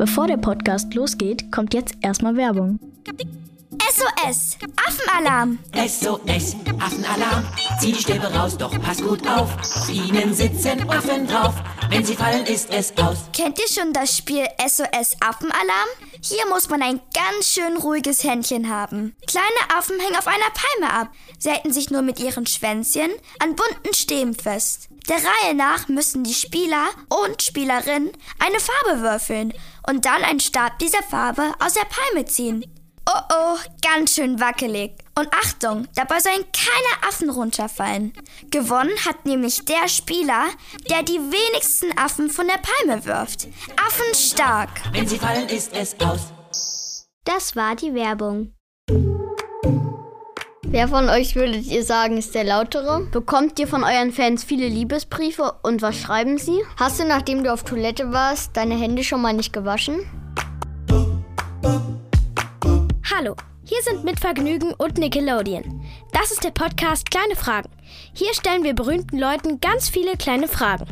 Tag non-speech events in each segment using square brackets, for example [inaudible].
Bevor der Podcast losgeht, kommt jetzt erstmal Werbung. SOS, Affenalarm. SOS, Affenalarm. Zieh die Stäbe raus, doch pass gut auf. Auf ihnen sitzen Affen drauf. Wenn sie fallen, ist es aus. Kennt ihr schon das Spiel SOS Affenalarm? Hier muss man ein ganz schön ruhiges Händchen haben. Kleine Affen hängen auf einer Palme ab. Sie halten sich nur mit ihren Schwänzchen an bunten Stäben fest. Der Reihe nach müssen die Spieler und Spielerinnen eine Farbe würfeln und dann einen Stab dieser Farbe aus der Palme ziehen. Oh oh, ganz schön wackelig. Und Achtung, dabei sollen keine Affen runterfallen. Gewonnen hat nämlich der Spieler, der die wenigsten Affen von der Palme wirft. Affen stark. Wenn sie fallen, ist es aus. Das war die Werbung. Wer von euch würdet ihr sagen, ist der lautere? Bekommt ihr von euren Fans viele Liebesbriefe und was schreiben sie? Hast du, nachdem du auf Toilette warst, deine Hände schon mal nicht gewaschen? Hallo, hier sind mit Vergnügen und Nickelodeon. Das ist der Podcast Kleine Fragen. Hier stellen wir berühmten Leuten ganz viele kleine Fragen.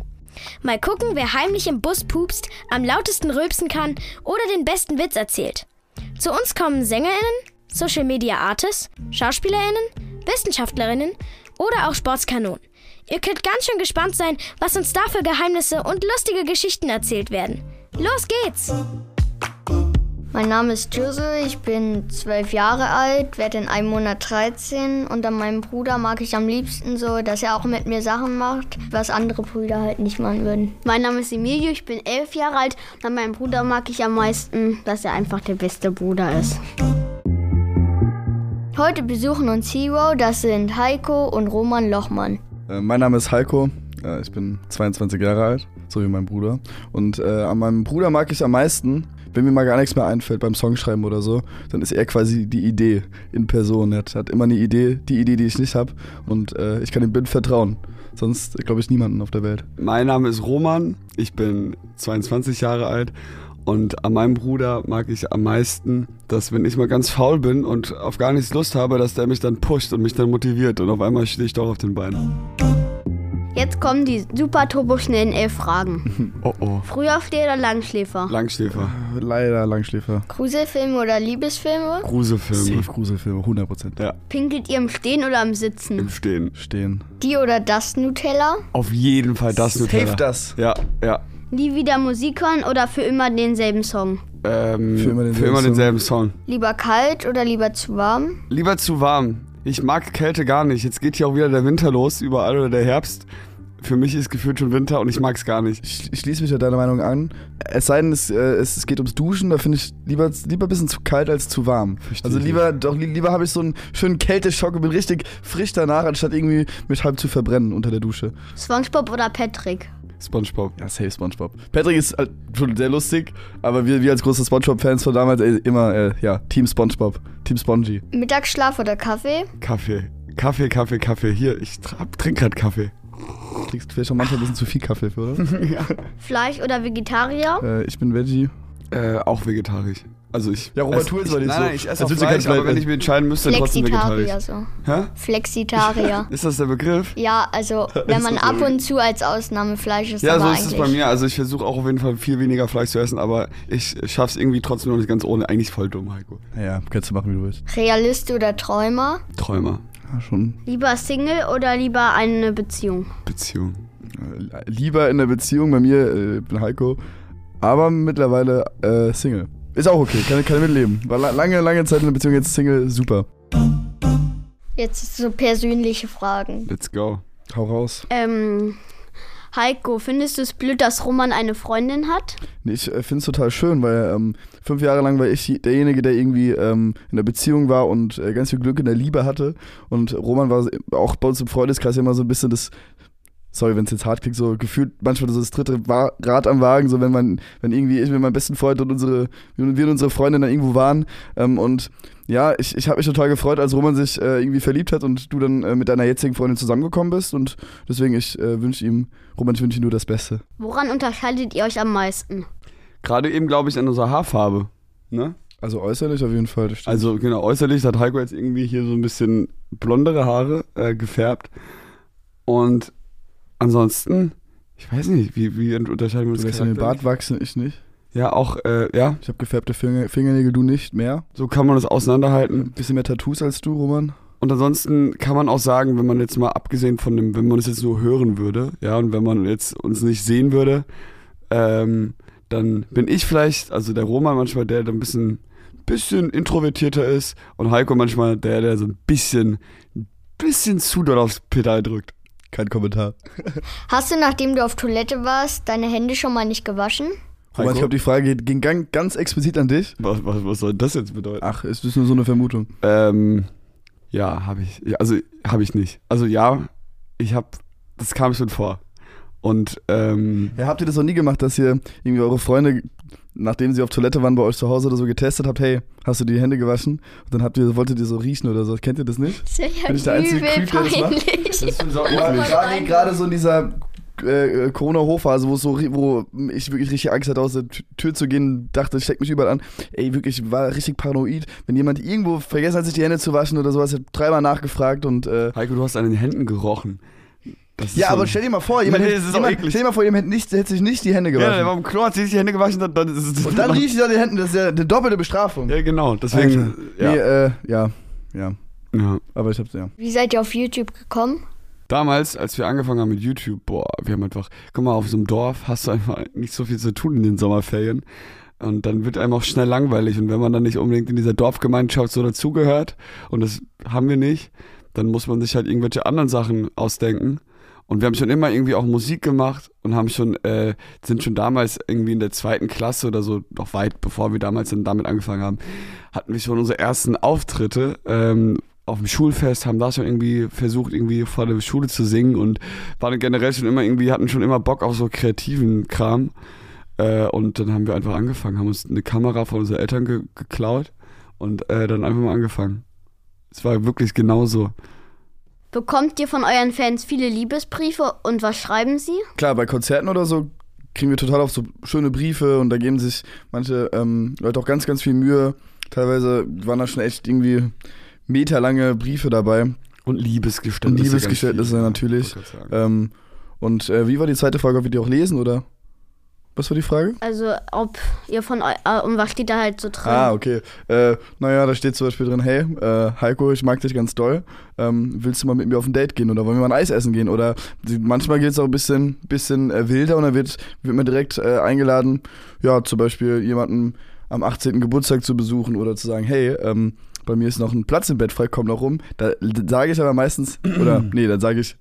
Mal gucken, wer heimlich im Bus pupst, am lautesten rülpsen kann oder den besten Witz erzählt. Zu uns kommen SängerInnen, Social Media Artists, SchauspielerInnen, Wissenschaftlerinnen oder auch Sportskanonen. Ihr könnt ganz schön gespannt sein, was uns da für Geheimnisse und lustige Geschichten erzählt werden. Los geht's! Mein Name ist Jose, ich bin zwölf Jahre alt, werde in einem Monat 13 und an meinem Bruder mag ich am liebsten so, dass er auch mit mir Sachen macht, was andere Brüder halt nicht machen würden. Mein Name ist Emilio, ich bin elf Jahre alt und an meinem Bruder mag ich am meisten, dass er einfach der beste Bruder ist. Heute besuchen uns Hero, das sind Heiko und Roman Lochmann. Äh, mein Name ist Heiko, äh, ich bin 22 Jahre alt, so wie mein Bruder. Und äh, an meinem Bruder mag ich am meisten, wenn mir mal gar nichts mehr einfällt beim Songschreiben oder so, dann ist er quasi die Idee in Person. Er hat, immer eine Idee, die Idee, die ich nicht habe. Und äh, ich kann ihm blind vertrauen. Sonst glaube ich niemanden auf der Welt. Mein Name ist Roman, ich bin 22 Jahre alt und an meinem Bruder mag ich am meisten, dass wenn ich mal ganz faul bin und auf gar nichts Lust habe, dass der mich dann pusht und mich dann motiviert und auf einmal stehe ich doch auf den Beinen. Jetzt kommen die super turbo-schnellen elf Fragen. [laughs] Oh oh. Frühaufsteher oder Langschläfer? Langschläfer, Leider Langschläfer. Gruselfilme oder Liebesfilme? Gruselfilme. Safe Gruselfilme, 100%. Ja, Pinkelt ihr im Stehen oder im im Sitzen? Stehen. Stehen. Die oder das Nutella? Auf jeden Fall das Nutella. Safe das. Ja, ja. Nie wieder Musik hören oder für immer denselben Song? Ähm, Für immer denselben für immer Song. denselben Song. Lieber kalt oder lieber zu warm? Lieber zu warm. Ich mag Kälte gar nicht. Jetzt geht hier auch wieder der Winter los, überall oder der Herbst. Für mich ist gefühlt schon Winter und ich mag es gar nicht. Ich, ich schließe mich ja deiner Meinung an. Es sei denn, es, äh, es, geht ums Duschen, da finde ich lieber, lieber ein bisschen zu kalt als zu warm. Verstehe also lieber, doch li- lieber habe ich so einen schönen Kälteschock und bin richtig frisch danach, anstatt irgendwie mich halb zu verbrennen unter der Dusche. Spongebob oder Patrick? Spongebob. Ja, safe Spongebob. Patrick ist halt schon sehr lustig, aber wir, wir als große Spongebob-Fans von damals ey, immer, äh, ja, Team Spongebob, Team Spongy. Mittagsschlaf oder Kaffee? Kaffee. Kaffee, Kaffee, Kaffee. Hier, ich trinke gerade Kaffee. Kriegst vielleicht schon manchmal ein bisschen zu viel Kaffee für, oder? [laughs] Fleisch oder Vegetarier? äh, ich bin Veggie. Äh, auch vegetarisch. Also ich. Ja, Robert, tu jetzt ich, mal nicht nein, so. nein, ich esse auch Fleisch, aber wenn ich mir entscheiden müsste, dann trotzdem Flexitarier vegetarisch. so. Hä? Flexitarier. [laughs] Ist das der Begriff? ja, also [laughs] wenn man ab und zu als Ausnahme Fleisch isst, Ja, aber so ist es bei mir. Also ich versuche auch auf jeden Fall viel weniger Fleisch zu essen, aber ich schaff's irgendwie trotzdem noch nicht ganz ohne. Eigentlich voll dumm, Heiko. Ja, kannst du machen, wie du willst. Realist oder Träumer? Träumer. Ja, schon. Lieber Single oder lieber eine Beziehung? Beziehung. Äh, lieber in der Beziehung bei mir, äh, bin Heiko, aber mittlerweile äh, Single. Ist auch okay, kann, kann ich mitleben. War la lange, lange Zeit in der Beziehung, jetzt Single, super. Jetzt so persönliche Fragen. Let's go. Hau raus. Ähm, Heiko, findest du es blöd, dass Roman eine Freundin hat? Nee, Ich äh, finde es total schön, weil ähm, fünf Jahre lang war ich derjenige, der irgendwie ähm, in der Beziehung war und äh, ganz viel Glück in der Liebe hatte. Und Roman war auch bei uns im Freundeskreis immer so ein bisschen das, sorry, wenn es jetzt hart klingt, so gefühlt manchmal so das dritte Rad am Wagen, so wenn man, wenn irgendwie ich mit meinem besten Freund und unsere, wir und unsere Freundin dann irgendwo waren. Ähm, und ja, ich, ich habe mich total gefreut, als Roman sich äh, irgendwie verliebt hat und du dann äh, mit deiner jetzigen Freundin zusammengekommen bist. Und deswegen, ich äh, wünsche ihm, Roman, ich wünsche ihm nur das Beste. Woran unterscheidet ihr euch am meisten? Gerade eben, glaube ich, an unserer Haarfarbe. Ne? Also äußerlich auf jeden Fall. Also genau, äußerlich hat Heiko jetzt irgendwie hier so ein bisschen blondere Haare äh, gefärbt. Und ansonsten, ich weiß nicht, wie, wie unterscheiden wir uns Du lässt den? Bart wachsen, ich nicht. Ja, auch, äh, ja, Ich habe gefärbte Finger, Fingernägel, du nicht mehr. so kann man das auseinanderhalten. Ein bisschen mehr Tattoos als du, Roman. Und ansonsten kann man auch sagen, wenn man jetzt mal abgesehen von dem, wenn man es jetzt nur hören würde, ja, und wenn man jetzt uns nicht sehen würde, ähm, dann bin ich vielleicht, also der Roman manchmal der, der ein bisschen, bisschen introvertierter ist und Heiko manchmal der, der so ein bisschen, bisschen zu doll aufs Pedal drückt. Kein Kommentar. [laughs] Hast du, nachdem du auf Toilette warst, deine Hände schon mal nicht gewaschen? Roman, ich glaube, die Frage ging ganz, explizit an dich. Was, was, was soll das jetzt bedeuten? Ach, es ist nur so eine Vermutung. Ähm, ja, habe ich. Also habe ich nicht. Also ja, ich habe, das kam schon vor. Und ähm, Ja, habt ihr das noch nie gemacht, dass ihr irgendwie eure Freunde, nachdem sie auf Toilette waren, bei euch zu Hause oder so getestet habt, hey, hast du die Hände gewaschen? Und dann habt ihr, wolltet ihr so riechen oder so. Kennt ihr das nicht? Das ist ja Bin ich der einzige Creep, der das macht? peinlich. Ja, gerade, gerade so in dieser äh, äh, Corona-Hochphase, wo es so, ri- wo ich wirklich richtig Angst hatte, aus der Tür zu gehen, dachte, ich steck mich überall an. Ey, wirklich, ich war richtig paranoid. Wenn jemand irgendwo vergessen hat, sich die Hände zu waschen oder sowas, ich hab dreimal nachgefragt und äh, Heiko, du hast an den Händen gerochen. Ja, schon- aber stell dir mal vor, jemand, Nee, hätte- jemand, stell dir mal vor, jemand hätte, nicht, hätte sich nicht die Hände Ja, gewaschen. der war im Klo, hat sich die Hände gewaschen, dann, dann ist es. und dann riecht er die Hände, das ist ja eine doppelte Bestrafung. Ja, genau, deswegen. Ja. Nee, äh, ja, ja. ja. Aber ich hab's, ja. Wie seid ihr auf YouTube gekommen? Damals, als wir angefangen haben mit YouTube, boah, wir haben einfach, guck mal, auf so einem Dorf hast du einfach nicht so viel zu tun in den Sommerferien. Und dann wird einem auch schnell langweilig. Und wenn man dann nicht unbedingt in dieser Dorfgemeinschaft so dazugehört, und das haben wir nicht, dann muss man sich halt irgendwelche anderen Sachen ausdenken. Und wir haben schon immer irgendwie auch Musik gemacht und haben schon, äh, sind schon damals irgendwie in der zweiten Klasse oder so, noch weit bevor wir damals dann damit angefangen haben, hatten wir schon unsere ersten Auftritte ähm, auf dem Schulfest, haben da schon irgendwie versucht, irgendwie vor der Schule zu singen und waren generell schon immer irgendwie, hatten schon immer Bock auf so kreativen Kram. Äh, und dann haben wir einfach angefangen, haben uns eine Kamera von unseren Eltern ge geklaut und äh, dann einfach mal angefangen. Es war wirklich genauso. Bekommt ihr von euren Fans viele Liebesbriefe und was schreiben sie? Klar, bei Konzerten oder so kriegen wir total oft so schöne Briefe und da geben sich manche ähm, Leute auch ganz, ganz viel Mühe. Teilweise waren da schon echt irgendwie meterlange Briefe dabei. Und Liebesgeständnisse. Und Liebesgeständnisse natürlich. Ähm, und äh, wie war die zweite Frage, ob wir die auch lesen oder? Was war die Frage? Also, ob ihr von eu äh, und was steht da halt so drin? Ah, okay. Äh, naja, da steht zum Beispiel drin, hey, äh, Heiko, ich mag dich ganz doll. Ähm, willst du mal mit mir auf ein Date gehen oder wollen wir mal ein Eis essen gehen? Oder die, manchmal geht es auch ein bisschen, bisschen äh, wilder und dann wird, wird man direkt äh, eingeladen, ja, zum Beispiel jemanden am 18. Geburtstag zu besuchen oder zu sagen, hey, ähm, bei mir ist noch ein Platz im Bett frei, komm noch rum. Da sage ich aber meistens, [clears throat] oder nee, dann sage ich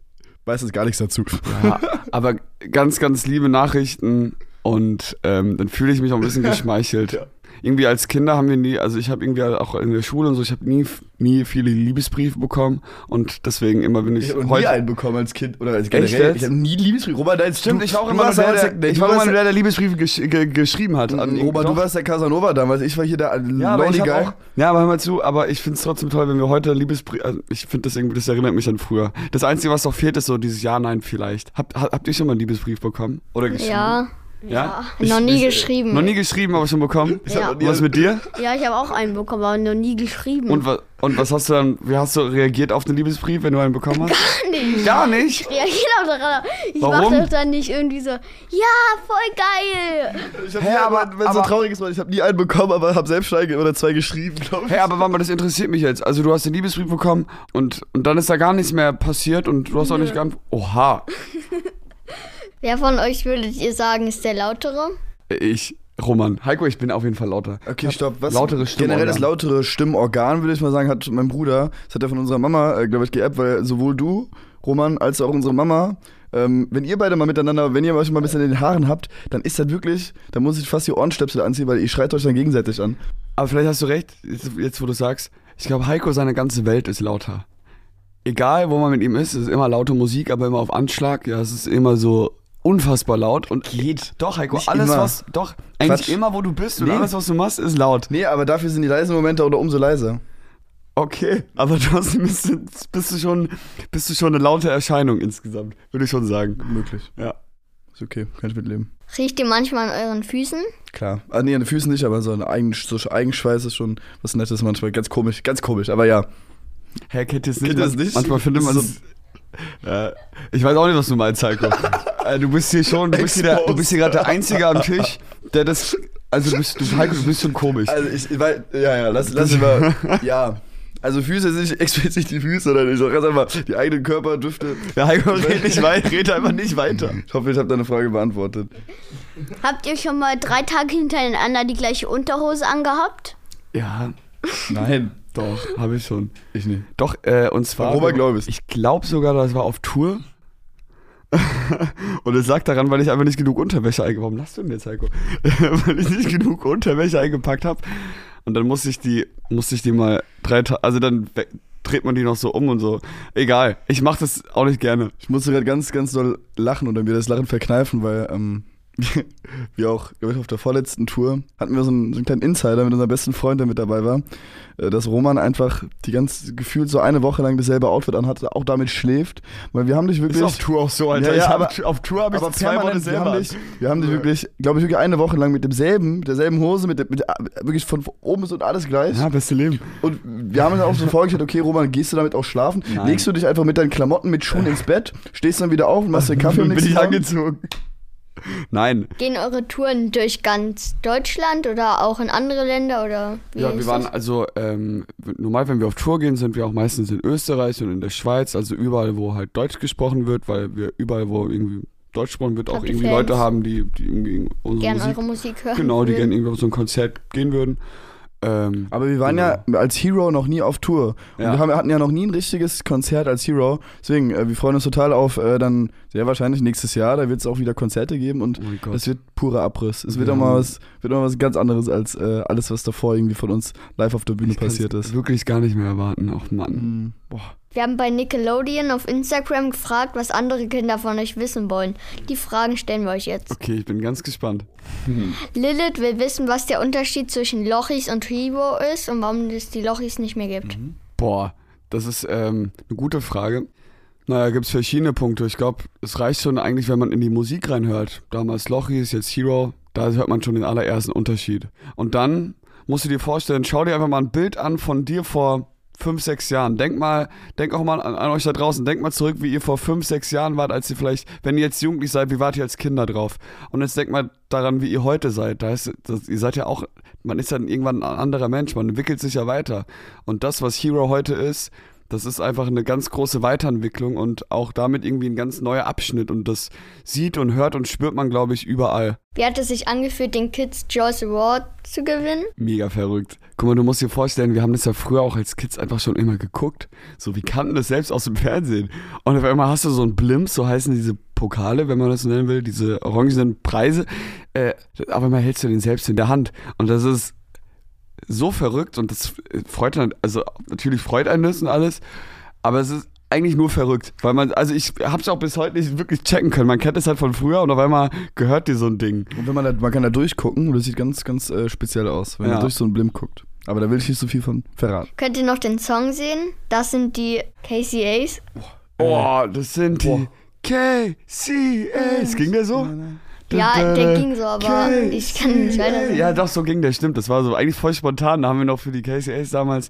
meistens gar nichts dazu. Ja, aber ganz, ganz liebe Nachrichten und ähm, dann fühle ich mich auch ein bisschen [laughs] geschmeichelt. Irgendwie als Kinder haben wir nie, also ich habe irgendwie auch in der Schule und so, ich habe nie, nie viele Liebesbriefe bekommen und deswegen immer, wenn ich, Ich habe nie heute... einen bekommen als Kind oder als generell. Ich habe nie Liebesbrief. Robert, dein Stimmt, du, ich war auch immer nur der, der, nee, ich war immer nur der, der Liebesbriefe gesch ge geschrieben hat. An Robert, du warst der Casanova damals, ich war hier der ja, aber ich hab auch, ja, aber hör mal zu, aber ich finde es trotzdem toll, wenn wir heute Liebesbrief, also ich finde das irgendwie, das erinnert mich an früher. Das Einzige, was noch fehlt, ist so dieses Ja, Nein vielleicht. Habt, habt habt ihr schon mal einen Liebesbrief bekommen? Oder geschrieben? Ja, Ja? noch nie ich- geschrieben. Noch nie geschrieben, aber schon bekommen? Ja. Was mit dir? Ja, ich habe auch einen bekommen, aber noch nie geschrieben. Und, wa und was hast du dann, wie hast du reagiert auf den Liebesbrief, wenn du einen bekommen hast? Gar nicht. Gar nicht? Ja, genau daran. Ich Warum? mache das dann nicht irgendwie so, ja, voll geil. Ich hab Hä, nie, aber- aber, wenn es so traurig ist, weil ich habe nie einen bekommen, aber habe selbst zwei oder zwei geschrieben, glaube ich. Hey, aber warte mal, das interessiert mich jetzt. Also du hast den Liebesbrief bekommen und, und dann ist da gar nichts mehr passiert und du hast auch nicht geantwortet. Oha. [laughs] Wer von euch würdet ihr sagen, ist der lautere? Ich, Roman. Heiko, ich bin auf jeden Fall lauter. Okay, stopp. Was? Lautere Stimmorgan. Generell das lautere Stimmorgan, würde ich mal sagen, hat mein Bruder. Das hat er von unserer Mama, äh, glaube ich, geerbt, weil sowohl du, Roman, als auch unsere Mama, ähm, wenn ihr beide mal miteinander, wenn ihr euch mal ein bisschen in den Haaren habt, dann ist das wirklich, dann muss ich fast die Ohrenstöpsel anziehen, weil ihr schreit euch dann gegenseitig an. Aber vielleicht hast du recht, jetzt, jetzt wo du sagst, ich glaube, Heiko, seine ganze Welt ist lauter. Egal, wo man mit ihm ist, es ist immer laute Musik, aber immer auf Anschlag. Ja, es ist immer so unfassbar laut. Und Geht. Doch, Heiko, Nicht alles immer. was, doch, eigentlich Quatsch. immer, wo du bist und Nee. alles, was du machst, ist laut. Nee, aber dafür sind die leisen Momente oder umso leiser. Okay, aber trotzdem bist du, bist du schon, bist du schon eine laute Erscheinung insgesamt, würde ich schon sagen. Möglich. Ja. Ist okay, kann ich mitleben. Riecht ihr manchmal an euren Füßen? Klar. Ah, nee, an den Füßen nicht, aber so ein Eigen, so Eigenschweiß ist schon was Nettes manchmal. Ganz komisch, ganz komisch, aber ja. Hä, kennt ihr es nicht? Kennt ihr das Man- nicht? Manchmal findet man es. Ja, ich weiß auch nicht, was du meinst, Heiko. [laughs] Äh, du bist hier schon, du bist hier, der, du bist hier gerade der Einzige am Tisch, der das Also du bist, du, Heiko, du bist schon komisch. Also ich, weil, ja, ja, lass, lass mal, ja. Also Füße sind nicht explizit die Füße, sondern ich sag ganz einfach, die eigenen Körperdüfte. Ja, Heiko, red nicht weiter, red einfach nicht weiter. Ich hoffe, ich habe deine Frage beantwortet. Habt ihr schon mal drei Tage hintereinander die gleiche Unterhose angehabt? Ja, Nein, doch, habe ich schon. ich nicht. Doch, äh, und zwar. Robert glaub ich. Ich glaube sogar, das war auf Tour. Und es lag daran, weil ich einfach nicht genug Unterwäsche eingepackt Warum lachst du denn jetzt, Heiko? [laughs] weil ich nicht genug Unterwäsche eingepackt habe. Und dann musste ich die, musste ich die mal drei Tage, also dann dreht man die noch so um und so. Egal, ich mache das auch nicht gerne. Ich musste gerade ganz, ganz doll lachen oder mir das Lachen verkneifen, weil ähm, [laughs] wir auch, glaube ich, auf der vorletzten Tour hatten wir so einen, so einen kleinen Insider mit unserem besten Freund, der mit dabei war, äh, dass Roman einfach die ganze, gefühlt so eine Woche lang dasselbe Outfit anhatte, auch damit schläft, weil wir haben dich wirklich... Ist auf Tour auch so, Alter. Ja, ja, ich hab, aber- auf Tour habe ich aber zwei Wochen permanent, wir selber. haben dich, wir haben dich wirklich, glaube ich, wirklich eine Woche lang mit demselben, mit derselben Hose, mit, mit wirklich von oben bis unten alles gleich. ja, beste Leben. Und wir haben uns auch so [laughs] vorgestellt, okay, Roman, gehst du damit auch schlafen? Nein. Legst du dich einfach mit deinen Klamotten, mit Schuhen ins Bett, stehst dann wieder auf und machst dir Kaffee und [laughs] Bin nichts ich zusammen? angezogen. [laughs] Nein. Gehen eure Touren durch ganz Deutschland oder auch in andere Länder oder Ja, wir waren das? also, ähm, normal, wenn wir auf Tour gehen, sind wir auch meistens in Österreich und in der Schweiz, also überall, wo halt Deutsch gesprochen wird, weil wir überall, wo irgendwie Deutsch gesprochen wird, auch Habt irgendwie Fans? Leute haben, die, die irgendwie unsere gern Musik, eure Musik hören. genau, die würden. gerne irgendwie auf so ein Konzert gehen würden. Ähm, Aber wir waren ja als Hero noch nie auf Tour. Und Ja. wir haben, hatten ja noch nie ein richtiges Konzert als Hero. Deswegen, äh, wir freuen uns total auf äh, dann sehr wahrscheinlich nächstes Jahr. Da wird es auch wieder Konzerte geben und oh das wird purer Abriss. Es wird Ja. auch mal was, wird auch mal was ganz anderes als äh, alles, was davor irgendwie von uns live auf der Bühne Ich passiert ist. wirklich gar nicht mehr erwarten. Ach Mann. Mhm. Boah. Wir haben bei Nickelodeon auf Instagram gefragt, was andere Kinder von euch wissen wollen. Die Fragen stellen wir euch jetzt. Okay, ich bin ganz gespannt. [laughs] Lilith will wissen, was der Unterschied zwischen Lochis und Hero ist und warum es die Lochis nicht mehr gibt. Boah, das ist ähm, eine gute Frage. Naja, gibt es verschiedene Punkte. Ich glaube, es reicht schon eigentlich, wenn man in die Musik reinhört. Damals Lochis, jetzt Hero, da hört man schon den allerersten Unterschied. Und dann musst du dir vorstellen, schau dir einfach mal ein Bild an von dir vor fünf, sechs Jahren. Denk mal, denk auch mal an, an euch da draußen. Denk mal zurück, wie ihr vor fünf, sechs Jahren wart, als ihr vielleicht, wenn ihr jetzt jugendlich seid, wie wart ihr als Kinder drauf? Und jetzt denk mal daran, wie ihr heute seid. Da ist, das, ihr seid ja auch, man ist dann irgendwann ein anderer Mensch, man entwickelt sich ja weiter. Und das, was Hero heute ist, das ist einfach eine ganz große Weiterentwicklung und auch damit irgendwie ein ganz neuer Abschnitt. Und das sieht und hört und spürt man, glaube ich, überall. Wie hat es sich angefühlt, den Kids Choice Award zu gewinnen? Mega verrückt. Guck mal, du musst dir vorstellen, wir haben das ja früher auch als Kids einfach schon immer geguckt. So, wir kannten das selbst aus dem Fernsehen. Und auf einmal hast du so einen Blimp, so heißen diese Pokale, wenn man das nennen will, diese orangenen Preise. Äh, auf einmal hältst du den selbst in der Hand. Und das ist so verrückt und das freut dann, also natürlich freut einen das und alles, aber es ist eigentlich nur verrückt, weil man, also ich hab's auch bis heute nicht wirklich checken können. Man kennt es halt von früher und auf einmal gehört dir so ein Ding. Und wenn man da, man kann da durchgucken und das sieht ganz, ganz äh, speziell aus, wenn Ja. man durch so einen Blimp guckt. Aber da will ich nicht so viel von verraten. Könnt ihr noch den Song sehen? Das sind die KCAs. Oh, das sind die KCAs. Ging der so? Ja, der ging so, aber ich kann nicht weiter Ja, doch, so ging der, stimmt. Das war so eigentlich voll spontan. Da haben wir noch für die KCAs damals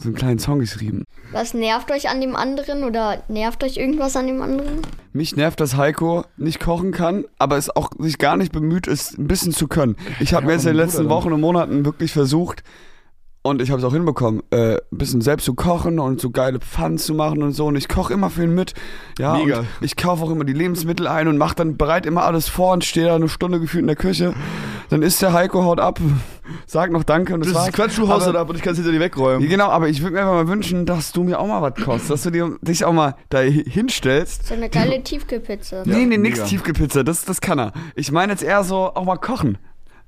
so einen kleinen Song geschrieben. Was nervt euch an dem anderen oder nervt euch irgendwas an dem anderen? Mich nervt, dass Heiko nicht kochen kann, aber es auch sich gar nicht bemüht ist, ein bisschen zu können. Ich habe mir jetzt in den letzten Bruder Wochen und Monaten wirklich versucht, und ich habe es auch hinbekommen, äh, ein bisschen selbst zu kochen und so geile Pfannen zu machen und so. Und ich koche immer für ihn mit. Ja, Mega. Und ich kaufe auch immer die Lebensmittel ein und mache dann bereit immer alles vor und stehe da eine Stunde gefühlt in der Küche. Dann isst der Heiko, haut ab, [laughs] sagt noch Danke und das, Das war's. ist Quatsch, du haust Aber- das ab und ich kann es hinter dir wegräumen. Ja, genau, aber ich würde mir einfach mal wünschen, dass du mir auch mal was kostest, dass du dir, [laughs] dich auch mal da hinstellst So eine geile Tiefkühlpizza. Nee, nee, nix mega. Tiefgepizza, das, das kann er. Ich meine jetzt eher so, auch mal kochen.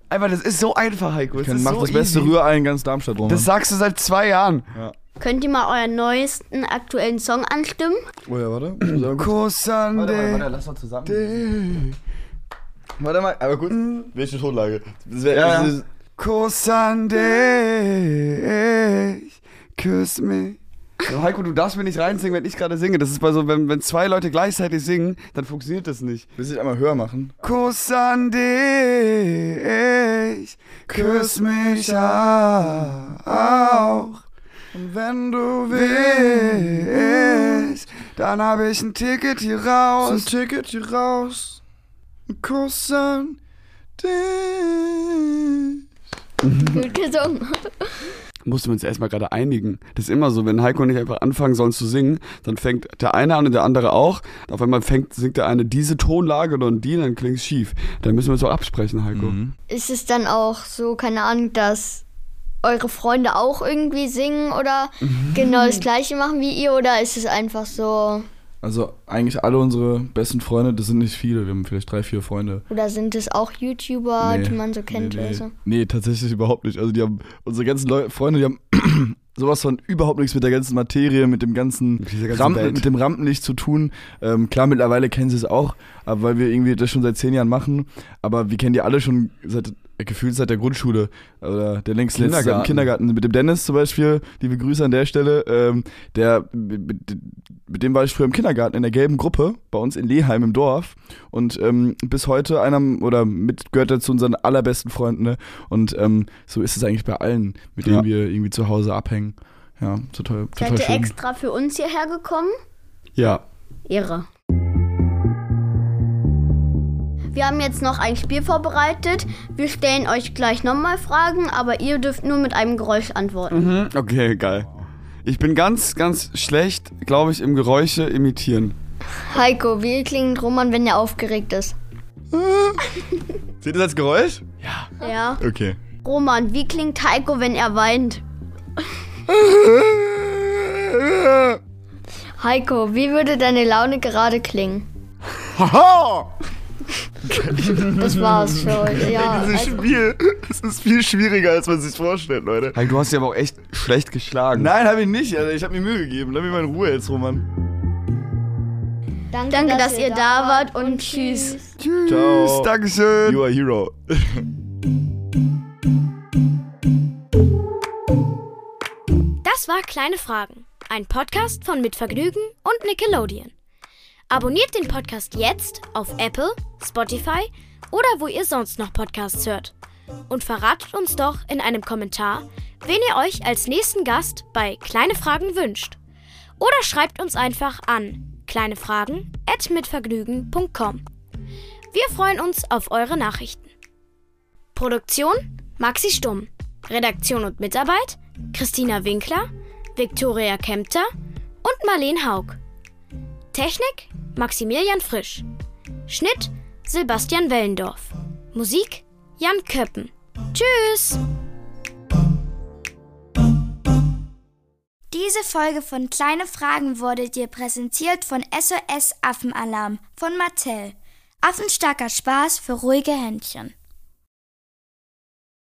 Einfach, das ist so einfach, Heiko. Ich Das ist mach so das beste easy. Rührei in ganz Darmstadt rum. Das sagst du seit zwei Jahren. Könnt ihr mal euren neuesten aktuellen Song anstimmen? oh ja, warte. Kurz- Warte, warte, warte, lass mal zusammen. Warte mal, aber gut. Welche Tonlage? Das wär, Ja, das ja. ist- Kusande. Küss mich. So, Heiko, du darfst mir nicht reinsingen, wenn ich gerade singe. Das ist bei so, wenn, wenn zwei Leute gleichzeitig singen, dann funktioniert das nicht. Willst du dich einmal höher machen? Kuss an dich, küss mich auch. Und wenn du willst, dann habe ich ein Ticket hier raus. ein Ticket hier raus. Ein Kuss an dich. Gut gesungen. Mussten wir uns erstmal gerade einigen. Das ist immer so, wenn Heiko und ich einfach anfangen sollen zu singen, dann fängt der eine an und der andere auch. Auf einmal fängt, singt der eine diese Tonlage und die, dann klingt es schief. Da müssen wir uns auch absprechen, Heiko. Mhm. Ist es dann auch so, keine Ahnung, dass eure Freunde auch irgendwie singen oder genau das gleiche machen wie ihr oder ist es einfach so Also eigentlich alle unsere besten Freunde, das sind nicht viele, wir haben vielleicht drei, vier Freunde. oder sind es auch YouTuber, Nee, die man so kennt nee, oder nee. so? Nee, tatsächlich überhaupt nicht. Also die haben, unsere ganzen Leu Freunde, die haben [clears throat] sowas von überhaupt nichts mit der ganzen Materie, mit dem ganzen, Mit ganzen Rampen, mit dem Rampenlicht zu tun. Ähm, klar, mittlerweile kennen sie es auch, aber weil wir irgendwie das schon seit zehn Jahren machen. Aber wir kennen die alle schon seit gefühlt seit der Grundschule oder der längst Kindergarten. Kindergarten. Mit dem Dennis zum Beispiel, liebe Grüße an der Stelle. Ähm, der mit, mit dem war ich früher im Kindergarten in der gelben Gruppe bei uns in Leheim im Dorf und ähm, bis heute einer oder mit gehört er zu unseren allerbesten Freunden. Ne? Und ähm, so ist es eigentlich bei allen, mit denen Ja. wir irgendwie zu Hause abhängen. Ja, total, total Seid ihr schön. extra für uns hierher gekommen? Ja. Ehre. Wir haben jetzt noch ein Spiel vorbereitet. Wir stellen euch gleich nochmal Fragen, aber ihr dürft nur mit einem Geräusch antworten. Mhm. Okay, geil. Ich bin ganz, ganz schlecht, glaube ich, im Geräusche imitieren. Heiko, wie klingt Roman, wenn er aufgeregt ist? [laughs] Seht ihr das als Geräusch? Ja. Okay. Roman, wie klingt Heiko, wenn er weint? [laughs] Heiko, wie würde deine Laune gerade klingen? Haha! [laughs] Das war's für heute. Ja, Dieses also, Spiel, das ist viel schwieriger, als man sich vorstellt, Leute. Hey, du hast dich aber auch echt schlecht geschlagen. Nein, habe ich nicht. Alter. Ich habe mir Mühe gegeben. Lass mich mal in Ruhe jetzt, Roman. danke, danke dass, ihr da wart und tschüss. Tschüss. Ciao. Dankeschön. You are a hero. Das war Kleine Fragen, ein Podcast von Mitvergnügen und Nickelodeon. Abonniert den Podcast jetzt auf Apple, Spotify oder wo ihr sonst noch Podcasts hört. Und verratet uns doch in einem Kommentar, wen ihr euch als nächsten Gast bei Kleine Fragen wünscht. Oder schreibt uns einfach an kleinefragen@mitvergnügen.com. Wir freuen uns auf eure Nachrichten. Produktion Maxi Stumm. Redaktion und Mitarbeit Christina Winkler, Viktoria Kempter und Marleen Haug. Technik Maximilian Frisch. Schnitt Sebastian Wellendorf. Musik Jan Köppen. Tschüss! Diese Folge von Kleine Fragen wurde dir präsentiert von SOS Affenalarm von Mattel. Affenstarker Spaß für ruhige Händchen.